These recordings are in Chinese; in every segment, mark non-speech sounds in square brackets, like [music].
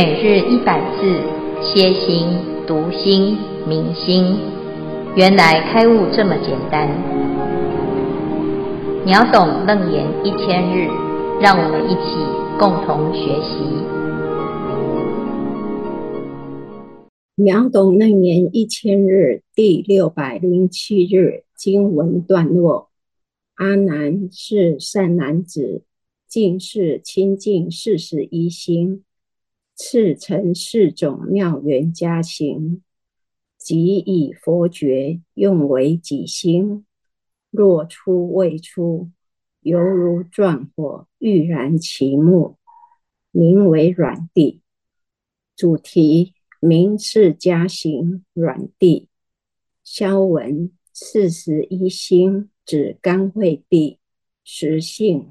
每日一百字，歇心、读心、明心，原来开悟这么简单。秒懂楞严一千日，让我们一起共同学习。秒懂楞严一千日第六百零七日经文段落：阿难是善男子，尽是清净四十一心。次成四种妙缘家行，即以佛觉用为己心。若出未出，犹如壮火欲燃其木，名为软地。主题名次家行软地。消文四十一心指干慧地，实性、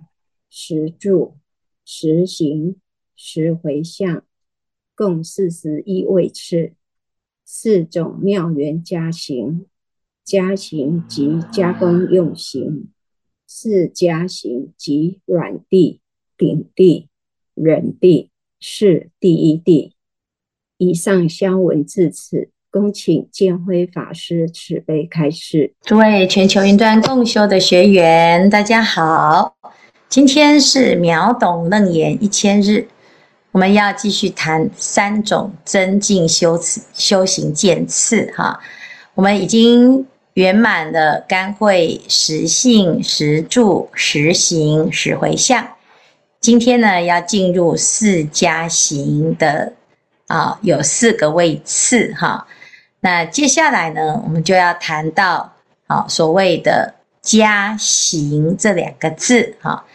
实住、实行、实回向。共四十一位次，四种妙缘加行，加行即加工用行，四加行即软地、顶地、忍地，是第一地。以上消文至此，恭请建辉法师慈悲开示。诸位全球云端共修的学员，大家好，今天是秒懂楞严一千日。我们要继续谈三种增进修持修行渐次哈，我们已经圆满了干慧实性实住实行实回向，今天呢要进入四家行的啊，有四个位次哈。那接下来呢，我们就要谈到啊所谓的家行这两个字哈。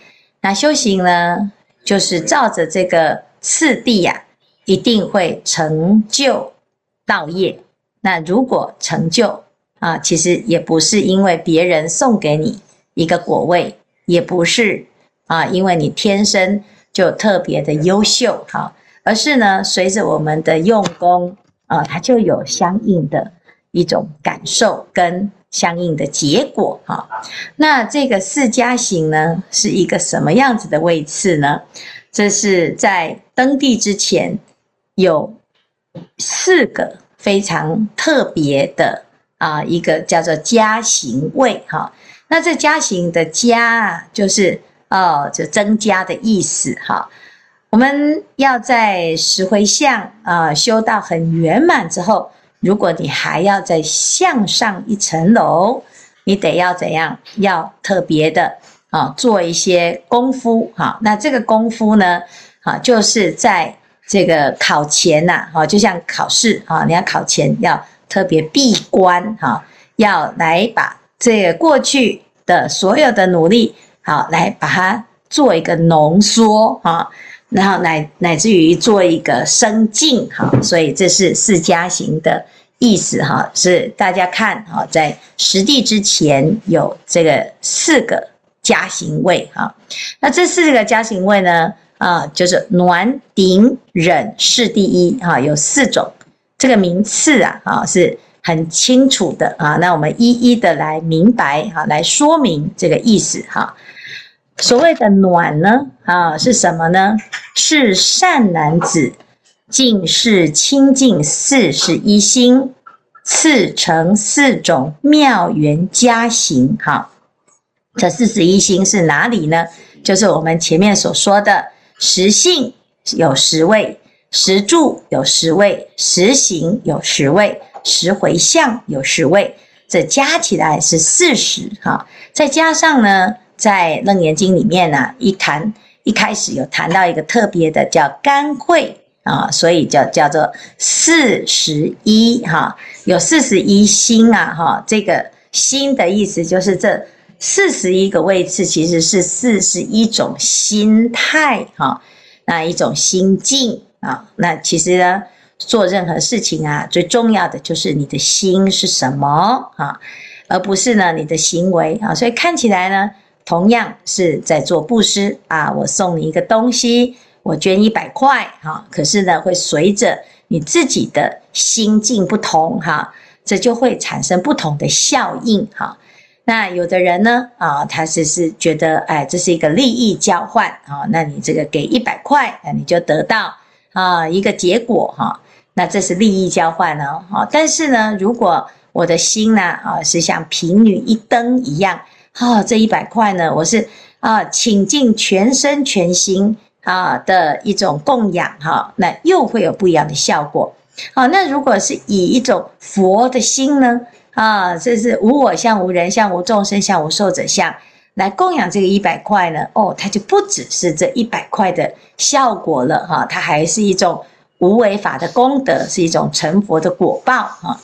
那修行呢，就是照着这个。次第呀、一定会成就道业。那如果成就啊，其实也不是因为别人送给你一个果位，也不是啊，因为你天生就特别的优秀哈，而是呢，随着我们的用功啊，它就有相应的一种感受跟相应的结果哈。那这个四家行呢，是一个什么样子的位次呢？这是在登地之前有四个非常特别的啊，一个叫做家行位哈。那这家行的家啊，就是哦，就增加的意思哈。我们要在实回向啊修到很圆满之后，如果你还要再向上一层楼，你得要怎样？要特别的。啊，做一些功夫哈，那这个功夫呢，啊，就是在这个考前呐，哈，就像考试啊，你要考前要特别闭关哈，要来把这个过去的所有的努力，好，来把它做一个浓缩哈，然后乃乃至于做一个生进哈，所以这是四家行的意思哈，是大家看哈，在实地之前有这个四个。家行位哈，那这四个家行位呢，啊，就是暖顶忍是第一哈，有四种这个名次啊，啊是很清楚的啊。那我们一一的来明白哈，来说明这个意思哈。所谓的暖呢，啊是什么呢？是善男子尽是清净四十一心，次成四种妙缘家行哈。这四十一心是哪里呢？就是我们前面所说的实性有十位，实住有十位，实行有十位，实回向有十位，这加起来是四十哈。再加上呢，在《楞严经》里面呢、一谈一开始有谈到一个特别的叫干慧啊，所以叫叫做四十一哈，有四十一心啊哈。这个心的意思就是这。四十一个位次其实是四十一种心态哈，那一种心境啊，那其实呢，做任何事情啊，最重要的就是你的心是什么啊，而不是呢你的行为啊。所以看起来呢，同样是在做布施啊，我送你一个东西，我捐一百块哈，可是呢，会随着你自己的心境不同哈，这就会产生不同的效应哈。那有的人呢，啊，他只是是觉得，哎，这是一个利益交换啊，那你这个给一百块，那你就得到啊一个结果哈。那这是利益交换哦，啊，但是呢，如果我的心呢啊是像贫女一灯一样，啊，这一百块呢，我是啊倾尽全身全心啊的一种供养哈，那又会有不一样的效果。好，那如果是以一种佛的心呢？啊，这是无我相、无人相、无众生相、无寿者相，来供养这个一百块呢？哦，它就不只是这一百块的效果了哈，它还是一种无为法的功德，是一种成佛的果报哈。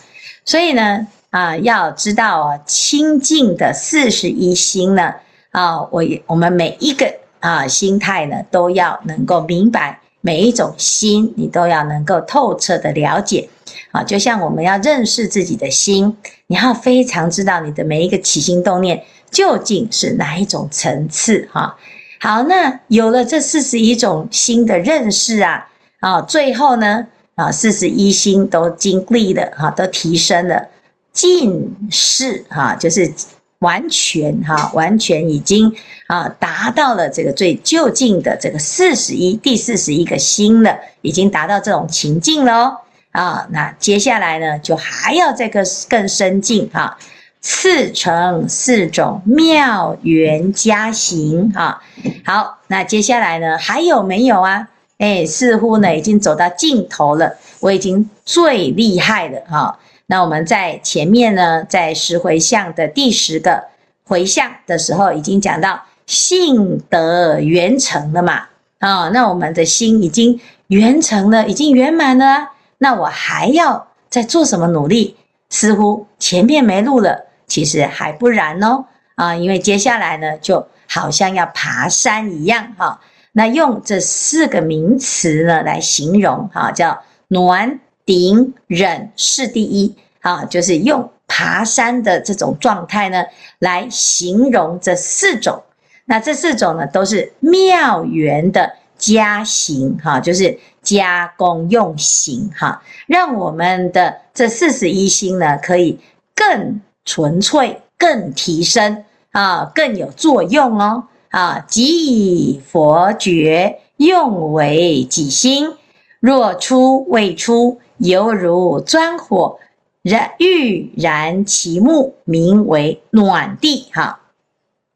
所以呢，啊，要知道啊，清净的四十一心呢，啊，我我们每一个啊心态呢，都要能够明白。每一种心，你都要能够透彻的了解，啊，就像我们要认识自己的心，你要非常知道你的每一个起心动念究竟是哪一种层次，哈。好，那有了这四十一种心的认识啊，啊，最后呢，啊，四十一心都经历了，哈，都提升了，尽释，哈，就是。完全哈，完全已经啊达到了这个最究竟的这个四十一第四十一个心了，已经达到这种情境了啊。那接下来呢，就还要再更更深进哈，四成四种妙缘加行哈。好，那接下来呢，还有没有啊？哎，似乎呢已经走到尽头了，我已经最厉害了哈。那我们在前面呢，在十回向的第十个回向的时候，已经讲到性德圆成了嘛？啊，那我们的心已经圆成了，已经圆满了。那我还要再做什么努力？似乎前面没路了，其实还不然哦。啊，因为接下来呢，就好像要爬山一样哈。那用这四个名词呢来形容哈，叫暖。顶忍是第一啊，就是用爬山的这种状态呢，来形容这四种。那这四种呢，都是妙缘的加行哈，就是加工用行哈，让我们的这四十一心呢，可以更纯粹、更提升啊，更有作用哦啊，即以佛觉用为己心，若出未出。犹如钻火燃欲燃其木，名为暖地。哈，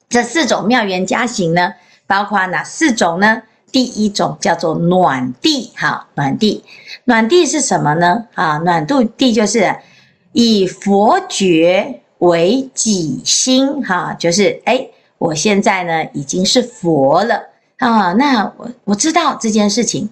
这四种妙缘加行呢，包括哪四种呢？第一种叫做暖地。哈，暖地，暖地是什么呢？啊，暖度地就是以佛觉为己心。哈，就是哎，我现在呢已经是佛了啊。那我我知道这件事情，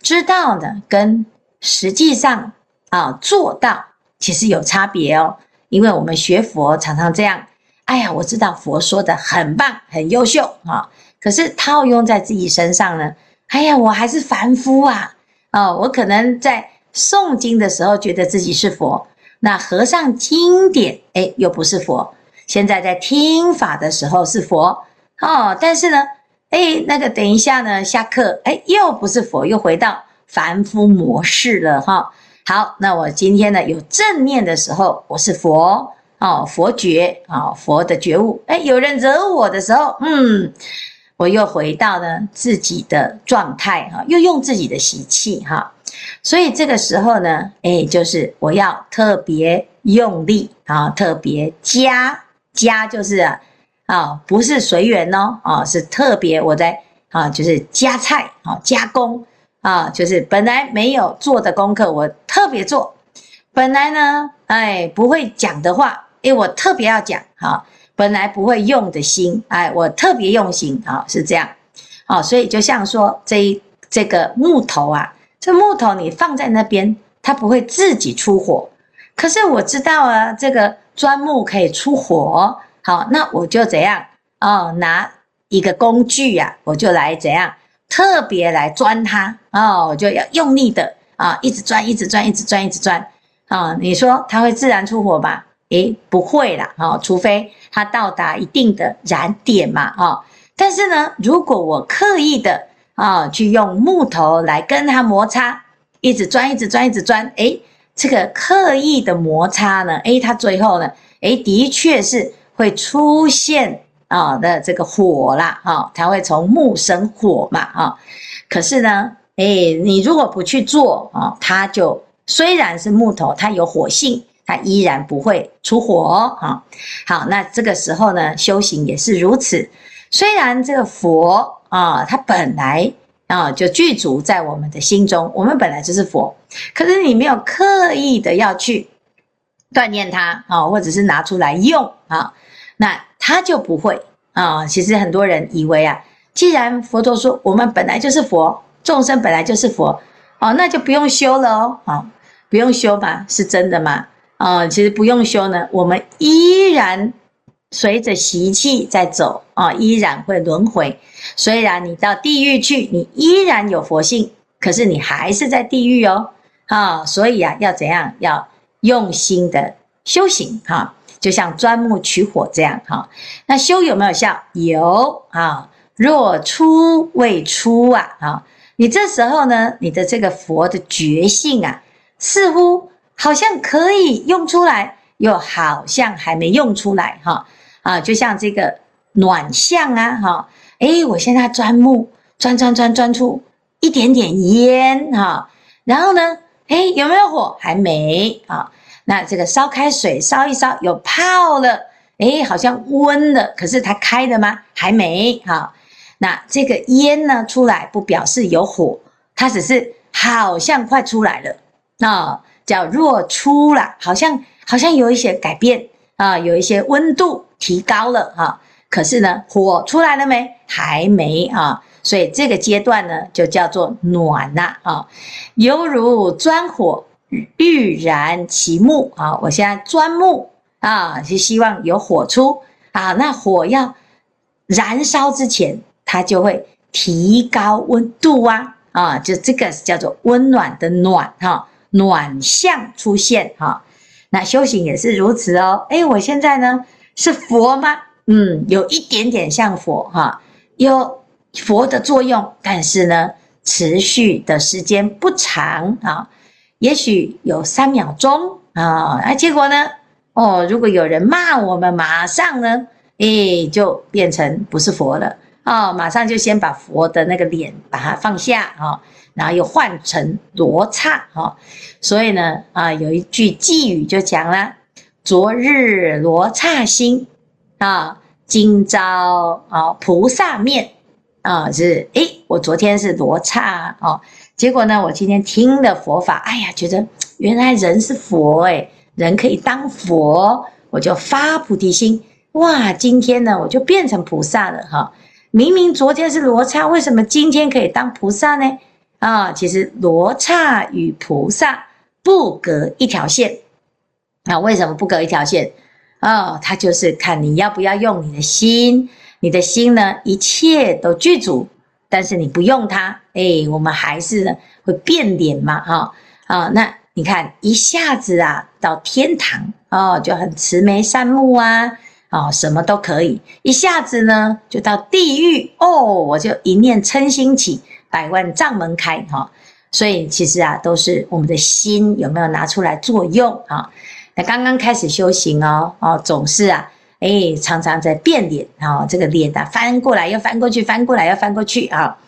知道的跟。实际上啊，做到其实有差别哦。因为我们学佛常常这样，哎呀，我知道佛说的很棒、很优秀啊，可是套用在自己身上呢，哎呀，我还是凡夫啊。哦，我可能在诵经的时候觉得自己是佛，那合上经典，哎，又不是佛。现在在听法的时候是佛哦，但是呢，哎，那个等一下呢，下课，哎，又不是佛，又回到。凡夫模式了哈，好，那我今天呢有正念的时候，我是佛哦，佛觉啊，佛的觉悟。哎，有人惹我的时候，嗯，我又回到了自己的状态哈，又用自己的习气哈，所以这个时候呢，哎，就是我要特别用力啊，特别加加，就是啊，不是随缘哦，啊，是特别我在啊，就是加菜啊，加工。啊，就是本来没有做的功课，我特别做；本来呢，哎，不会讲的话，哎，我特别要讲。哈，本来不会用的心，哎，我特别用心。啊，是这样。啊，所以就像说这一这个木头啊，这木头你放在那边，它不会自己出火。可是我知道啊，这个钻木可以出火。好，那我就怎样？哦，拿一个工具呀，我就来怎样？特别来钻它哦，我就要用力的啊，一直钻，一直钻，一直钻，一直钻啊！你说它会自然出火吧？诶，不会啦，哦，除非它到达一定的燃点嘛，哦。但是呢，如果我刻意的啊，去用木头来跟它摩擦，一直钻，一直钻，一直钻，诶，这个刻意的摩擦呢，诶，它最后呢，诶，的确是会出现。啊的这个火啦，哈，它会从木生火嘛，哈。可是呢，哎，你如果不去做啊，它就虽然是木头，它有火性，它依然不会出火啊。好，那这个时候呢，修行也是如此。虽然这个佛啊，它本来啊就具足在我们的心中，我们本来就是佛，可是你没有刻意的要去锻炼它啊，或者是拿出来用啊，那它就不会啊。其实很多人以为啊，既然佛陀说我们本来就是佛。众生本来就是佛，哦，那就不用修了哦，哦，不用修吧？是真的吗？啊、其实不用修呢，我们依然随着习气在走啊、依然会轮回。虽然你到地狱去，你依然有佛性，可是你还是在地狱哦，啊、所以啊，要怎样？要用心的修行哈、就像钻木取火这样哈、那修有没有效？有啊、若出未出啊，啊、你这时候呢，你的这个佛的觉性啊，似乎好像可以用出来，又好像还没用出来哈啊，就像这个暖象啊哈，诶，我现在钻木钻钻钻钻出一点点烟哈，然后呢，诶，有没有火？还没啊。那这个烧开水烧一烧，有泡了，诶，好像温了，可是它开了吗？还没哈。那这个烟呢，出来不表示有火，它只是好像快出来了啊、叫若出了，好像好像有一些改变啊，有一些温度提高了哈、啊。可是呢，火出来了没？还没啊。所以这个阶段呢，就叫做暖呐啊，犹如钻火欲燃其木啊。我现在钻木啊，是希望有火出啊。那火要燃烧之前。它就会提高温度啊啊，就这个是叫做温暖的暖哈，暖象出现哈。那修行也是如此哦。诶，我现在呢是佛吗？嗯，有一点点像佛哈，有佛的作用，但是呢持续的时间不长啊，也许有三秒钟啊，那结果呢？哦，如果有人骂我们，马上呢，诶，就变成不是佛了。哦，马上就先把佛的那个脸把它放下哈、哦，然后又换成罗刹哈，所以呢啊，有一句偈语就讲了：昨日罗刹心啊，今朝啊菩萨面啊，是诶，我昨天是罗刹哦，结果呢，我今天听了佛法，哎呀，觉得原来人是佛诶，人可以当佛，我就发菩提心，哇，今天呢我就变成菩萨了哈。明明昨天是罗刹，为什么今天可以当菩萨呢？啊，其实罗刹与菩萨不隔一条线。啊，为什么不隔一条线？啊，它就是看你要不要用你的心。你的心呢，一切都具足，但是你不用它，哎，我们还是呢会变脸嘛，哈啊。那你看一下子啊，到天堂哦，就很慈眉善目啊。哦，什么都可以，一下子呢就到地狱哦，我就一念嗔心起，百万障门开哈、所以其实啊，都是我们的心有没有拿出来作用啊、那刚刚开始修行哦，哦，总是啊，哎，常常在变脸啊、哦，这个脸啊翻过来又翻过去，翻过来又翻过去啊、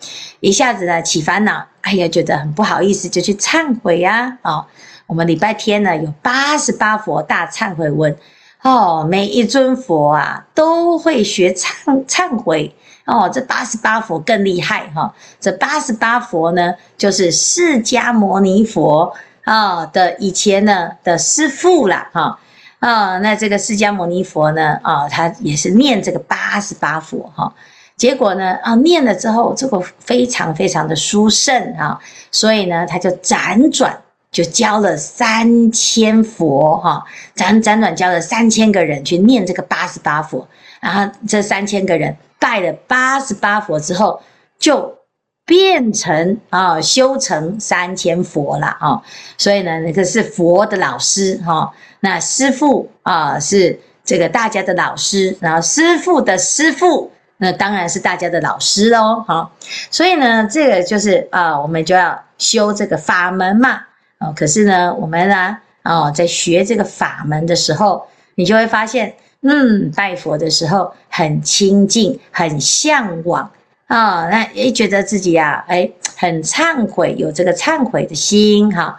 一下子呢起烦恼，哎呀，觉得很不好意思，就去忏悔啊、哦。我们礼拜天呢有八十八佛大忏悔文。哦，每一尊佛啊都会学忏忏悔哦。这八十八佛更厉害哈、这八十八佛呢，就是释迦牟尼佛啊、的以前呢的师父啦哈啊。那这个释迦牟尼佛呢啊、他也是念这个八十八佛哈、结果呢啊，念了之后，这个非常非常的殊胜啊，所以呢，他就辗转。就教了三千佛哈，辗辗转教了三千个人去念这个八十八佛，然后这三千个人拜了八十八佛之后，就变成啊修成三千佛了啊，所以呢，那个是佛的老师哈，那师父啊是这个大家的老师，然后师父的师父，那当然是大家的老师喽哈，所以呢，这个就是啊，我们就要修这个法门嘛。啊，可是呢，我们呢，啊，在学这个法门的时候，你就会发现，嗯，拜佛的时候很亲近，很向往啊、那诶觉得自己啊，诶很忏悔，有这个忏悔的心哈、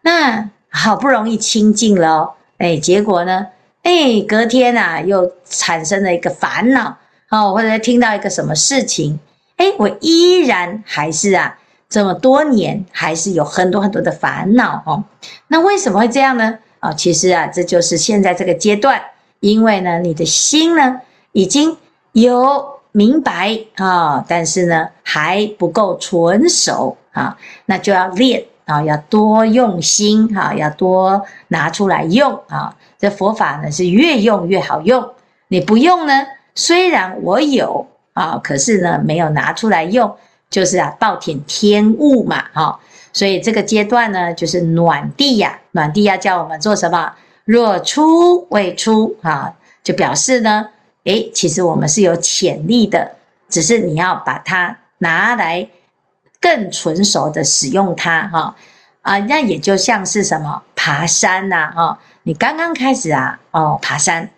那好不容易清净了，诶结果呢，诶隔天啊，又产生了一个烦恼，哦，或者听到一个什么事情，诶我依然还是啊，这么多年还是有很多很多的烦恼哦。那为什么会这样呢？啊、其实啊，这就是现在这个阶段，因为呢，你的心呢已经有。明白啊，但是呢还不够纯熟啊，那就要练啊，要多用心哈，要多拿出来用啊。这佛法呢是越用越好用，你不用呢，虽然我有啊，可是呢没有拿出来用，就是啊暴殄天物嘛哈。所以这个阶段呢就是暖地呀，暖地要教我们做什么？若出未出啊，就表示呢。诶，其实我们是有潜力的，只是你要把它拿来更纯熟的使用它，哈啊，那也就像是什么爬山呐，哈，你刚刚开始啊，哦，爬山，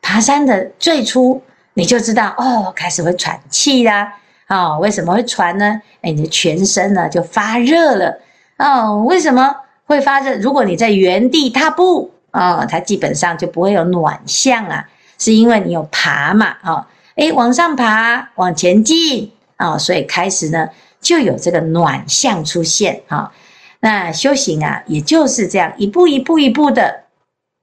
爬山的最初你就知道，哦，开始会喘气啦，哦，为什么会喘呢？诶，你的全身呢就发热了，哦，为什么会发热？如果你在原地踏步，哦，它基本上就不会有暖象啊。是因为你有爬嘛，啊，诶，往上爬，往前进，啊，所以开始呢就有这个暖象出现，啊，那修行啊，也就是这样一步一步一步的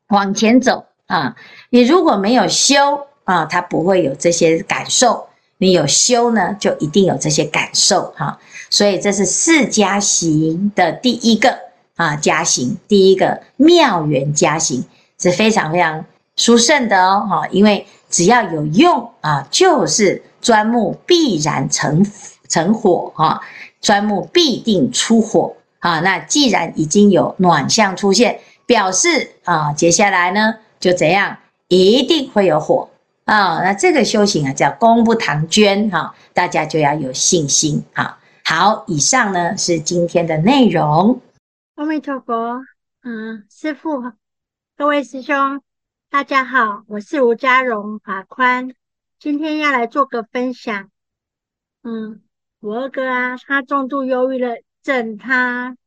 往前走，啊，你如果没有修，啊，它不会有这些感受，你有修呢，就一定有这些感受，哈，所以这是四加行的第一个啊，加行，第一个妙缘加行是非常非常。殊胜的哦，哈，因为只要有用啊，就是钻木必然成成火哈，钻木必定出火啊。那既然已经有暖象出现，表示啊，接下来呢就怎样，一定会有火啊。那这个修行啊叫功不唐捐哈，大家就要有信心啊。好，以上呢是今天的内容。阿弥陀佛，嗯，师父，各位师兄。大家好，我是吴家荣法宽，今天要来做个分享。嗯，我二哥啊，他重度忧郁了症，他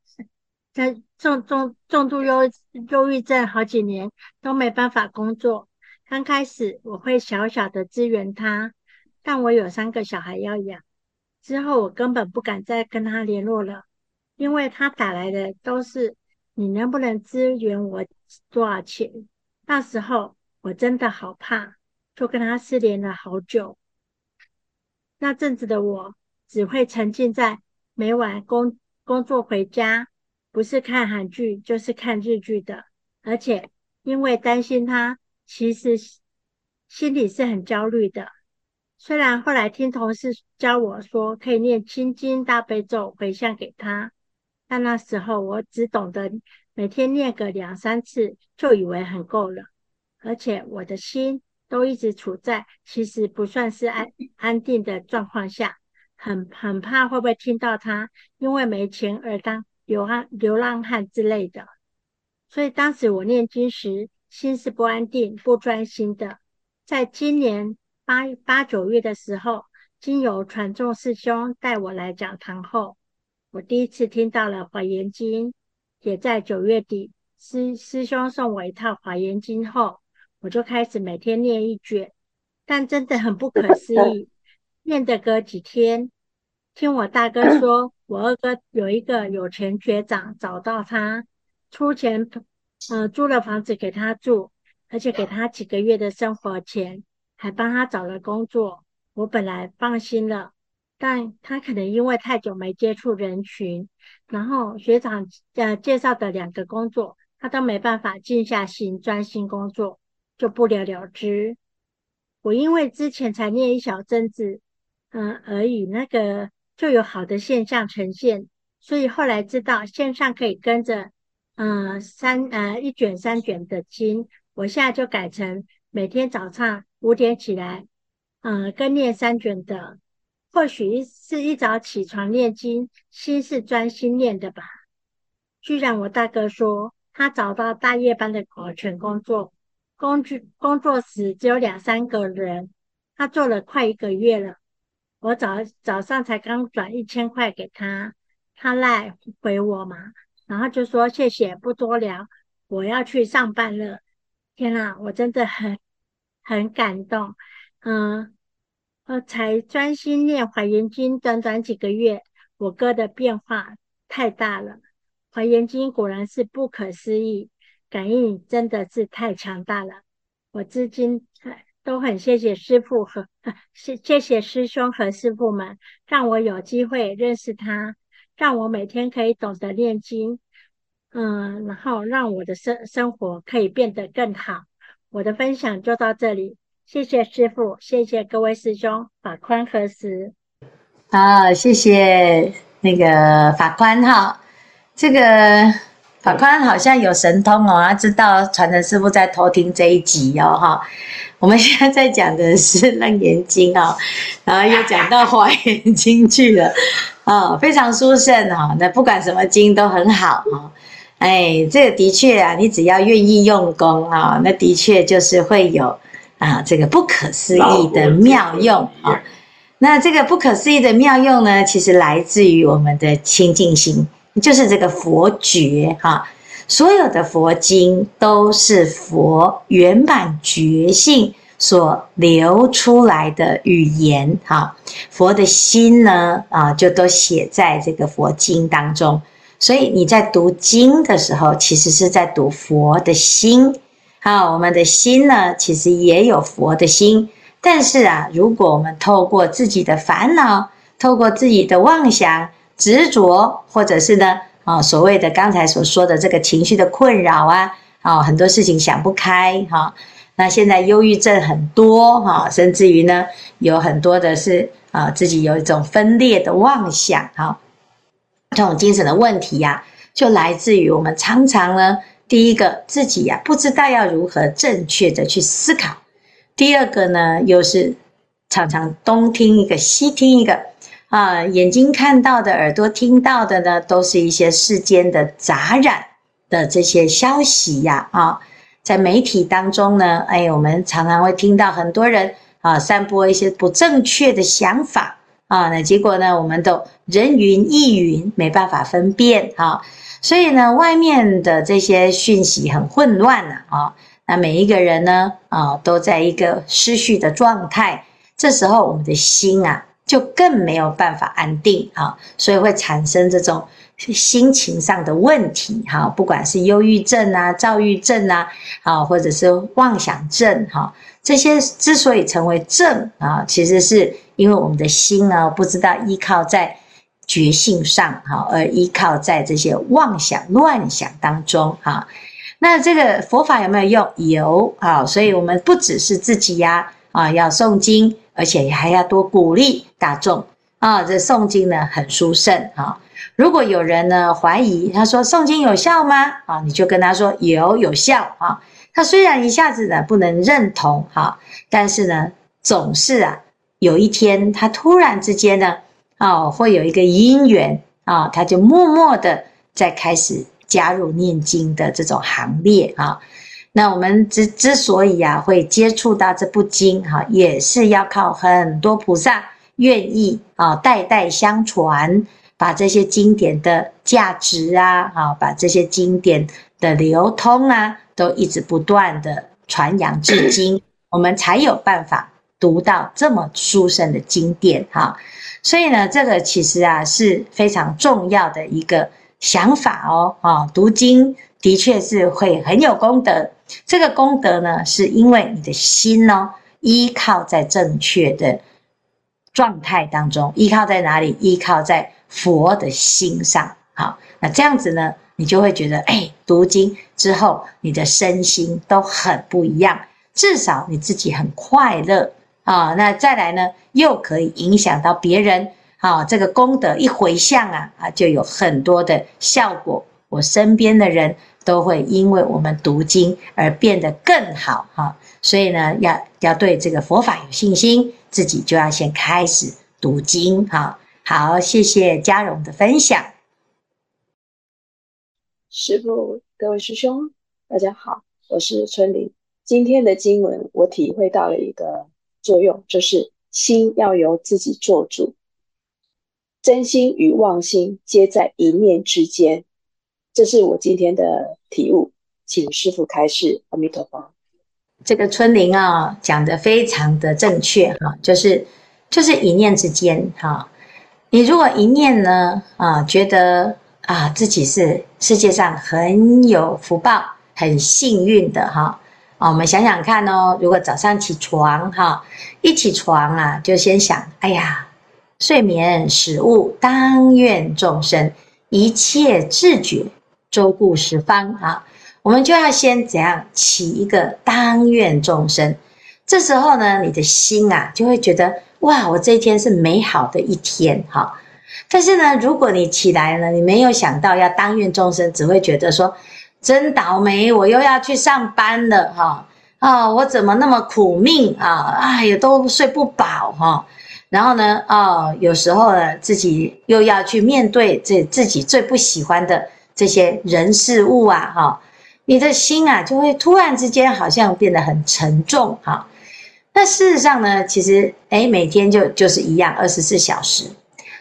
他重重重度忧忧郁症好几年都没办法工作。刚开始我会小小的支援他，但我有三个小孩要养，之后我根本不敢再跟他联络了，因为他打来的都是你能不能支援我多少钱。那时候我真的好怕，就跟他失联了好久。那阵子的我只会沉浸在每晚工工作回家，不是看韩剧就是看日剧的，而且因为担心他，其实心里是很焦虑的。虽然后来听同事教我说可以念心经大悲咒回向给他，但那时候我只懂得。每天念个两三次，就以为很够了，而且我的心都一直处在其实不算是安安定的状况下，很很怕会不会听到他因为没钱而当流浪流浪汉之类的。所以当时我念经时，心是不安定、不专心的。在今年八八九月的时候，经由传众师兄带我来讲堂后，我第一次听到了《华严经》。也在九月底，师师兄送我一套《华严经》后，我就开始每天念一卷。但真的很不可思议，念的隔几天，听我大哥说，我二哥有一个有钱学长找到他，出钱，呃，租了房子给他住，而且给他几个月的生活钱，还帮他找了工作。我本来放心了。但他可能因为太久没接触人群，然后学长呃介绍的两个工作，他都没办法静下心专心工作，就不了了之。我因为之前才念一小阵子，嗯、而已，那个就有好的现象呈现，所以后来知道线上可以跟着，嗯、三呃一卷三卷的经，我现在就改成每天早上五点起来，嗯、跟念三卷的。或许是一早起床念经，心是专心念的吧。居然我大哥说，他找到大夜班的保全工作，工具工作时只有两三个人，他做了快一个月了。我早早上才刚转一千块给他，他赖回我嘛，然后就说谢谢，不多聊，我要去上班了。天啊，我真的很很感动。嗯，我才专心念华严经，短短几个月，我哥的变化太大了。华严经果然是不可思议，感应真的是太强大了。我至今都很谢谢师父和 [laughs] 谢谢谢师兄和师父们，让我有机会认识他，让我每天可以懂得念经，嗯，然后让我的生生活可以变得更好。我的分享就到这里。谢谢师父，谢谢各位师兄，法宽合时。好，谢谢那个法宽哈，这个法宽好像有神通哦，他知道传承师傅在偷听这一集哦哈。我们现在在讲的是《楞严经》哦，然后又讲到《华严经》去了，哦，非常殊胜哈。那不管什么经都很好哈。哎，这个的确啊，你只要愿意用功啊，那的确就是会有。啊，这个不可思议的妙用啊！那这个不可思议的妙用呢，其实来自于我们的清净心，就是这个佛觉哈。所有的佛经都是佛圆满觉性所流出来的语言哈。佛的心呢，啊，就都写在这个佛经当中。所以你在读经的时候，其实是在读佛的心。好，我们的心呢，其实也有佛的心，但是啊，如果我们透过自己的烦恼，透过自己的妄想、执着，或者是呢，啊，所谓的刚才所说的这个情绪的困扰啊，啊，很多事情想不开哈。那现在忧郁症很多哈，甚至于呢，有很多的是啊，自己有一种分裂的妄想哈，这种精神的问题呀，就来自于我们常常呢。第一个自己呀、不知道要如何正确的去思考；第二个呢，又是常常东听一个西听一个啊，眼睛看到的、耳朵听到的呢，都是一些世间的杂染的这些消息呀啊，在媒体当中呢，哎，我们常常会听到很多人啊，散播一些不正确的想法啊，那结果呢，我们都人云亦云，没办法分辨啊。所以呢，外面的这些讯息很混乱呐，啊，那每一个人呢，啊，都在一个失序的状态。这时候，我们的心啊，就更没有办法安定啊，所以会产生这种心情上的问题，哈，不管是忧郁症啊、躁郁症啊，啊，或者是妄想症，哈，这些之所以成为症啊，其实是因为我们的心呢，不知道依靠在。觉性上哈，而依靠在这些妄想乱想当中哈，那这个佛法有没有用？有啊，所以我们不只是自己呀啊要诵经，而且还要多鼓励大众啊。这诵经呢很殊胜哈。如果有人呢怀疑，他说诵经有效吗？啊，你就跟他说有有效啊。他虽然一下子呢不能认同哈，但是呢总是啊有一天他突然之间呢。哦，会有一个因缘啊，他就默默的在开始加入念经的这种行列啊。那我们之之所以啊会接触到这部经哈，也是要靠很多菩萨愿意啊代代相传，把这些经典的价值啊，啊，把这些经典的流通啊，都一直不断的传扬至今，我们才有办法读到这么殊胜的经典哈。所以呢，这个其实啊是非常重要的一个想法哦。啊，读经的确是会很有功德。这个功德呢，是因为你的心呢依靠在正确的状态当中，依靠在哪里？依靠在佛的心上。好，那这样子呢，你就会觉得，哎，读经之后，你的身心都很不一样，至少你自己很快乐。啊，那再来呢，又可以影响到别人，啊，这个功德一回向啊，啊，就有很多的效果。我身边的人都会因为我们读经而变得更好，哈。所以呢，要要对这个佛法有信心，自己就要先开始读经，哈。好，谢谢嘉荣的分享。师父，各位师兄，大家好，我是春玲。今天的经文，我体会到了一个。作用就是心要由自己做主，真心与妄心皆在一念之间。这是我今天的体悟，请师父开示。阿弥陀佛。这个春玲啊，讲得非常的正确哈，就是就是一念之间哈。你如果一念呢啊，觉得啊自己是世界上很有福报、很幸运的哈啊，我们想想看哦，如果早上起床哈，一起床啊，就先想，哎呀，睡眠食物，当愿众生一切自觉。周顾十方啊，我们就要先怎样起一个当愿众生。这时候呢，你的心啊就会觉得哇，我这一天是美好的一天哈。但是呢，如果你起来了，你没有想到要当愿众生，只会觉得说真倒霉，我又要去上班了哈啊，我怎么那么苦命啊？哎呀，都睡不饱哈。然后呢，哦，有时候呢，自己又要去面对这自己最不喜欢的。这些人事物啊，哈，你的心啊，就会突然之间好像变得很沉重，哈。那事实上呢，其实，诶，每天就就是一样，二十四小时，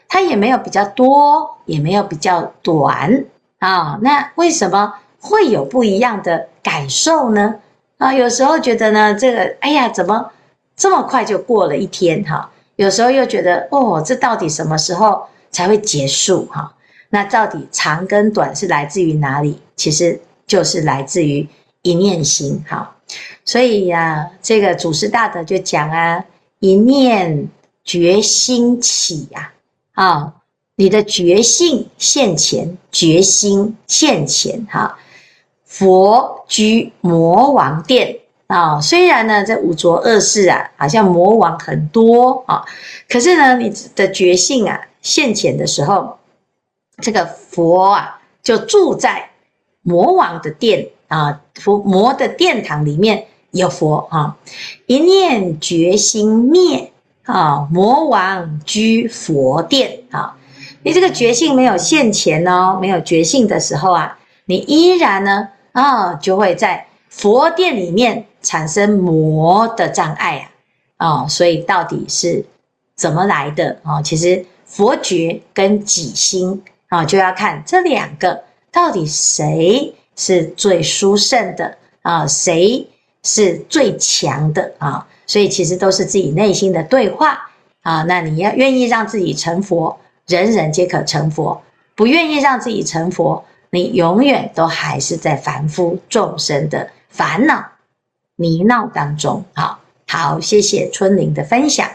它也没有比较多，也没有比较短啊。那为什么会有不一样的感受呢？啊，有时候觉得呢，这个，哎呀，怎么这么快就过了一天，哈？有时候又觉得，哦，这到底什么时候才会结束，哈？那到底长跟短是来自于哪里？其实就是来自于一念心，哈。所以呀、啊，这个祖师大德就讲啊，一念觉心起呀，啊，你的觉性现前，觉心现前，哈。佛居魔王殿啊，虽然呢，这五浊恶世啊，好像魔王很多啊，可是呢，你的觉性啊现前的时候。这个佛啊，就住在魔王的殿啊，佛魔的殿堂里面有佛啊。一念觉心灭啊，魔王居佛殿啊。你这个觉性没有现前哦，没有觉性的时候啊，你依然呢啊，就会在佛殿里面产生魔的障碍啊。啊，所以到底是怎么来的啊？其实佛觉跟己心。啊，就要看这两个到底谁是最殊胜的啊？谁是最强的啊？所以其实都是自己内心的对话啊。那你要愿意让自己成佛，人人皆可成佛；不愿意让自己成佛，你永远都还是在凡夫众生的烦恼泥淖当中。好，好，谢谢春玲的分享。